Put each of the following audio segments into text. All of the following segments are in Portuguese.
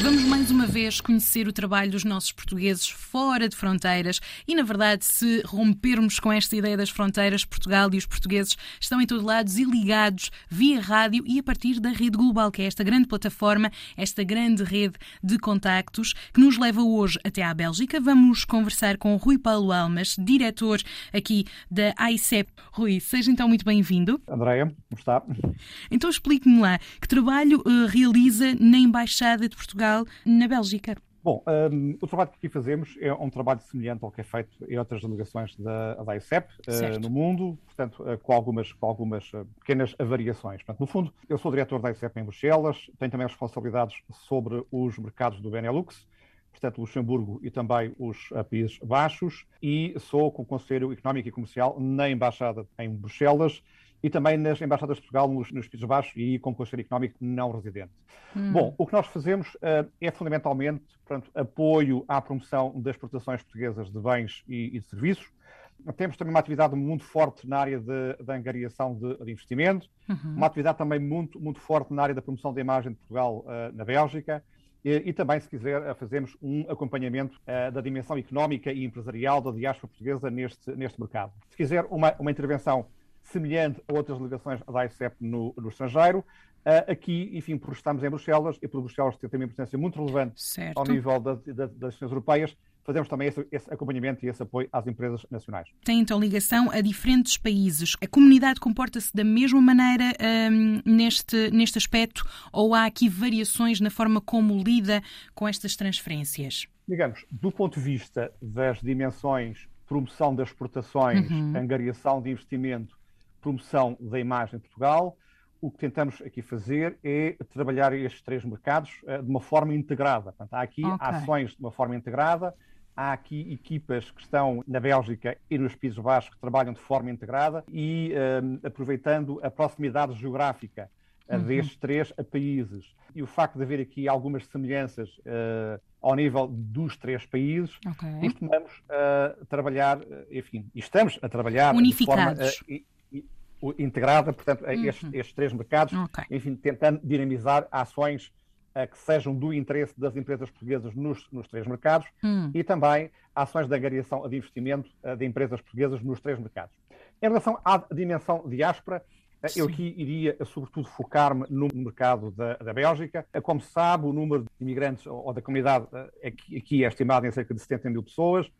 Vamos mais uma vez conhecer o trabalho dos nossos portugueses fora de fronteiras e, na verdade, se rompermos com esta ideia das fronteiras, Portugal e os portugueses estão em todo lado e ligados via rádio e a partir da Rede Global, que é esta grande plataforma, esta grande rede de contactos que nos leva hoje até à Bélgica. Vamos conversar com Rui Paulo Almas, diretor aqui da AICEP. Rui, seja então muito bem-vindo. Andréia, como está? Então explique-me lá, que trabalho uh, realiza na Embaixada de Portugal na Bélgica? Bom, um, o trabalho que aqui fazemos é um trabalho semelhante ao que é feito em outras delegações da, da ICEP uh, no mundo, portanto, uh, com algumas, com algumas uh, pequenas variações. Portanto, no fundo, eu sou diretor da ICEP em Bruxelas, tenho também responsabilidades sobre os mercados do Benelux, portanto, Luxemburgo e também os Países Baixos, e sou com o Conselho Económico e Comercial na Embaixada em Bruxelas, e também nas embaixadas de Portugal nos, nos Países Baixos e com conselheiro económico não residente. Hum. Bom, o que nós fazemos uh, é fundamentalmente portanto, apoio à promoção das exportações portuguesas de bens e, e de serviços. Temos também uma atividade muito forte na área da angariação de, de investimento, uhum. uma atividade também muito, muito forte na área da promoção da imagem de Portugal uh, na Bélgica. E, e, também, se quiser, eh, fazemos um acompanhamento uh, da dimensão económica e empresarial da diáspora portuguesa neste, neste mercado. Se quiser uma, uma intervenção semelhante a outras delegações da ICEP no, no estrangeiro. Uh, aqui, enfim, por estarmos em Bruxelas e por Bruxelas ter também uma importância muito relevante certo. ao nível da, da, das nações europeias, fazemos também esse, esse, acompanhamento e esse apoio às empresas nacionais. Tem então ligação a diferentes países. A comunidade comporta-se da mesma maneira um, neste, neste aspecto ou há aqui variações na forma como lida com estas transferências? Digamos, do ponto de vista das dimensões promoção das exportações, uhum. angariação de investimento promoção da imagem de Portugal. O que tentamos aqui fazer é trabalhar estes três mercados uh, de uma forma integrada. Portanto, há aqui okay. ações de uma forma integrada, há aqui equipas que estão na Bélgica e nos Países Baixos que trabalham de forma integrada e uh, aproveitando a proximidade geográfica uh, uhum. destes três países e o facto de haver aqui algumas semelhanças uh, ao nível dos três países, okay. costumamos trabalhar, enfim, estamos a trabalhar Unificados. de forma integrada, portanto, a estes, uhum. estes, três mercados, okay. enfim, tentando dinamizar ações uh, que sejam do interesse das empresas portuguesas nos, nos três mercados uhum. e também ações de angariação de investimento uh, de empresas portuguesas nos três mercados. Em relação à dimensão diáspora, uh, eu aqui iria, sobretudo, focar-me no mercado da, da Bélgica. Como se sabe, o número de imigrantes ou da comunidade aqui, aqui é estimado em cerca de 70 mil pessoas.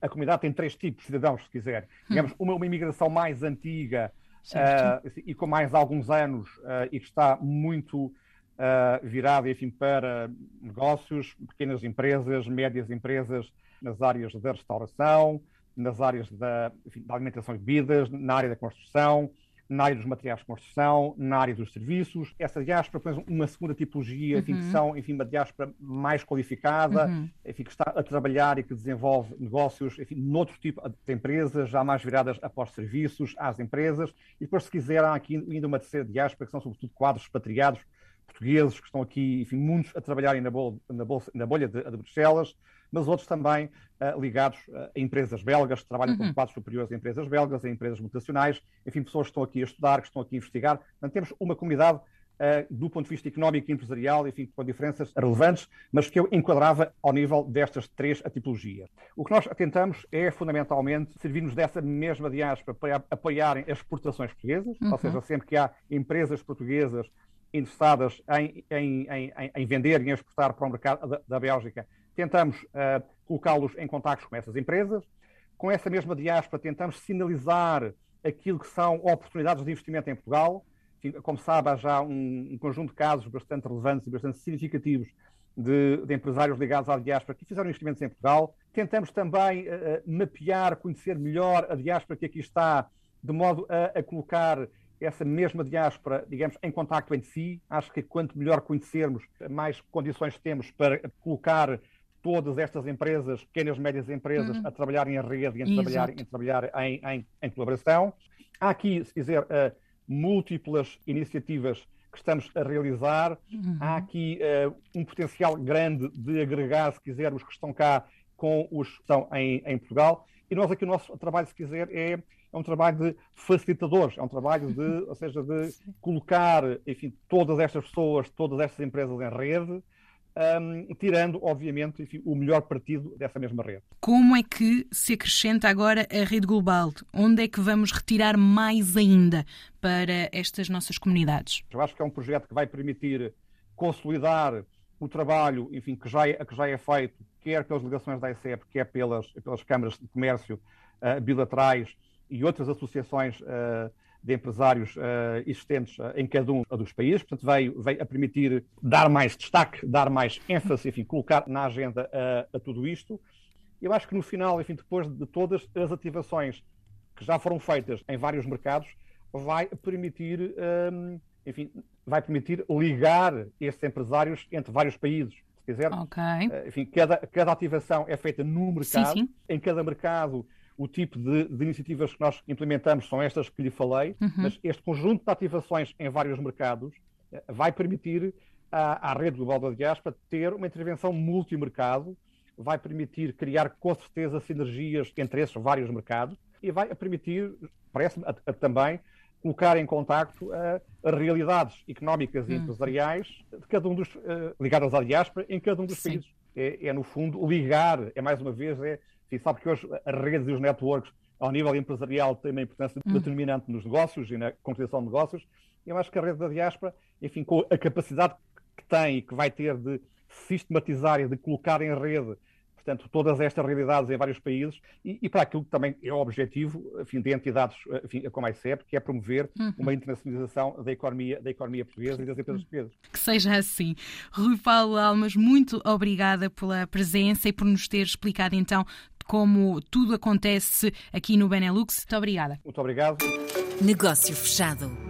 A comunidade tem três tipos de cidadãos, se quiser. Hum. Digamos, uma, uma imigração mais antiga, uh, e com mais alguns anos e que está muito uh, virado enfim, para negócios, pequenas empresas, médias empresas nas áreas da restauração, nas áreas da, enfim, da alimentação e bebidas, na área da construção, na área dos materiais de construção, na área dos serviços. Essa diáspora, por exemplo, uma segunda tipologia, uhum. enfim, que são enfim, uma diáspora mais qualificada, uhum. enfim, que está a trabalhar e que desenvolve negócios enfim, noutro tipo de empresas, já mais viradas após serviços às empresas. E depois, se quiser, há aqui ainda uma terceira diáspora, que são sobretudo quadros expatriados portugueses que estão aqui, enfim, muitos a trabalharem na, bolha, na, bolsa, na bolha de, de Bruxelas, mas outros também uh, ligados uh, a empresas belgas, que trabalham uhum. com quadros superiores a empresas belgas, a empresas multinacionais, enfim, pessoas que estão aqui a estudar, que estão aqui a investigar. Portanto, temos uma comunidade uh, do ponto de vista económico e empresarial, enfim, com diferenças relevantes, mas que eu enquadrava ao nível destas três tipologias. O que nós tentamos é, fundamentalmente, servir-nos dessa mesma diáspora para apoiarem as exportações portuguesas, uhum. ou seja, sempre que há empresas portuguesas interessadas em, em, em, em vender e em exportar para o mercado da, da Bélgica, tentamos uh, colocá-los em contactos com essas empresas. Com essa mesma diáspora, tentamos sinalizar aquilo que são oportunidades de investimento em Portugal. Como sabe, há já um, um conjunto de casos bastante relevantes e bastante significativos de, de, empresários ligados à diáspora que fizeram investimentos em Portugal. Tentamos também uh, mapear, conhecer melhor a diáspora que aqui está, de modo a, a colocar essa mesma diáspora, digamos, em contacto entre si. Acho que quanto melhor conhecermos, mais condições temos para colocar todas estas empresas, pequenas e médias empresas, uhum. a trabalhar em rede e a trabalhar, em, trabalhar em, em, em, colaboração. Há aqui, se quiser, uh, múltiplas iniciativas que estamos a realizar. Uhum. Há aqui uh, um potencial grande de agregar, se quiser, os que estão cá com os que estão em, em Portugal. E nós aqui o nosso trabalho, se quiser, é, é um trabalho de facilitadores, é um trabalho de, ou seja, de colocar, enfim, todas estas pessoas, todas estas empresas em rede, um, tirando, obviamente, enfim, o melhor partido dessa mesma rede. Como é que se acrescenta agora a rede global? Onde é que vamos retirar mais ainda para estas nossas comunidades? Eu acho que é um projeto que vai permitir consolidar o trabalho, enfim, que já é, que já é feito, quer pelas delegações da ICEP, quer pelas, pelas câmaras de comércio uh, bilaterais e outras associações uh, de empresários uh, existentes uh, em cada um dos países. Portanto, veio, veio a permitir dar mais destaque, dar mais ênfase, enfim, colocar na agenda uh, a tudo isto. Eu acho que no final, enfim, depois de todas as ativações que já foram feitas em vários mercados, vai permitir, um, enfim, vai permitir ligar estes empresários entre vários países. Se quiser, okay. enfim, cada, cada ativação é feita no mercado. Sim, sim. Em cada mercado o tipo de, de, iniciativas que nós implementamos são estas que lhe falei, uhum. mas este conjunto de ativações em vários mercados eh, vai permitir à, à rede global da diáspora ter uma intervenção multimercado, vai permitir criar com certeza sinergias entre esses vários mercados e vai permitir, parece-me, também colocar em contacto uh, as realidades económicas e uhum. empresariais de cada um dos uh, ligadas à diáspora em cada um dos Sim. países. É, é, no fundo ligar, é mais uma vez é e sabe que hoje as redes e os networks, ao nível empresarial, têm uma importância hum. determinante nos negócios e na concretização de negócios. Eu acho que a rede da diáspora, enfim, com a capacidade que tem e que vai ter de sistematizar e de colocar em rede portanto, todas estas realidades em vários países e, e, para aquilo que também é o objetivo enfim, de entidades enfim, como a ICEP, que é promover uhum. uma internacionalização da economia, da economia portuguesa e das empresas portuguesas. Que seja assim. Rui Paulo Almas, muito obrigada pela presença e por nos ter explicado então como tudo acontece aqui no Benelux. Muito obrigada. Muito obrigado. Negócio fechado.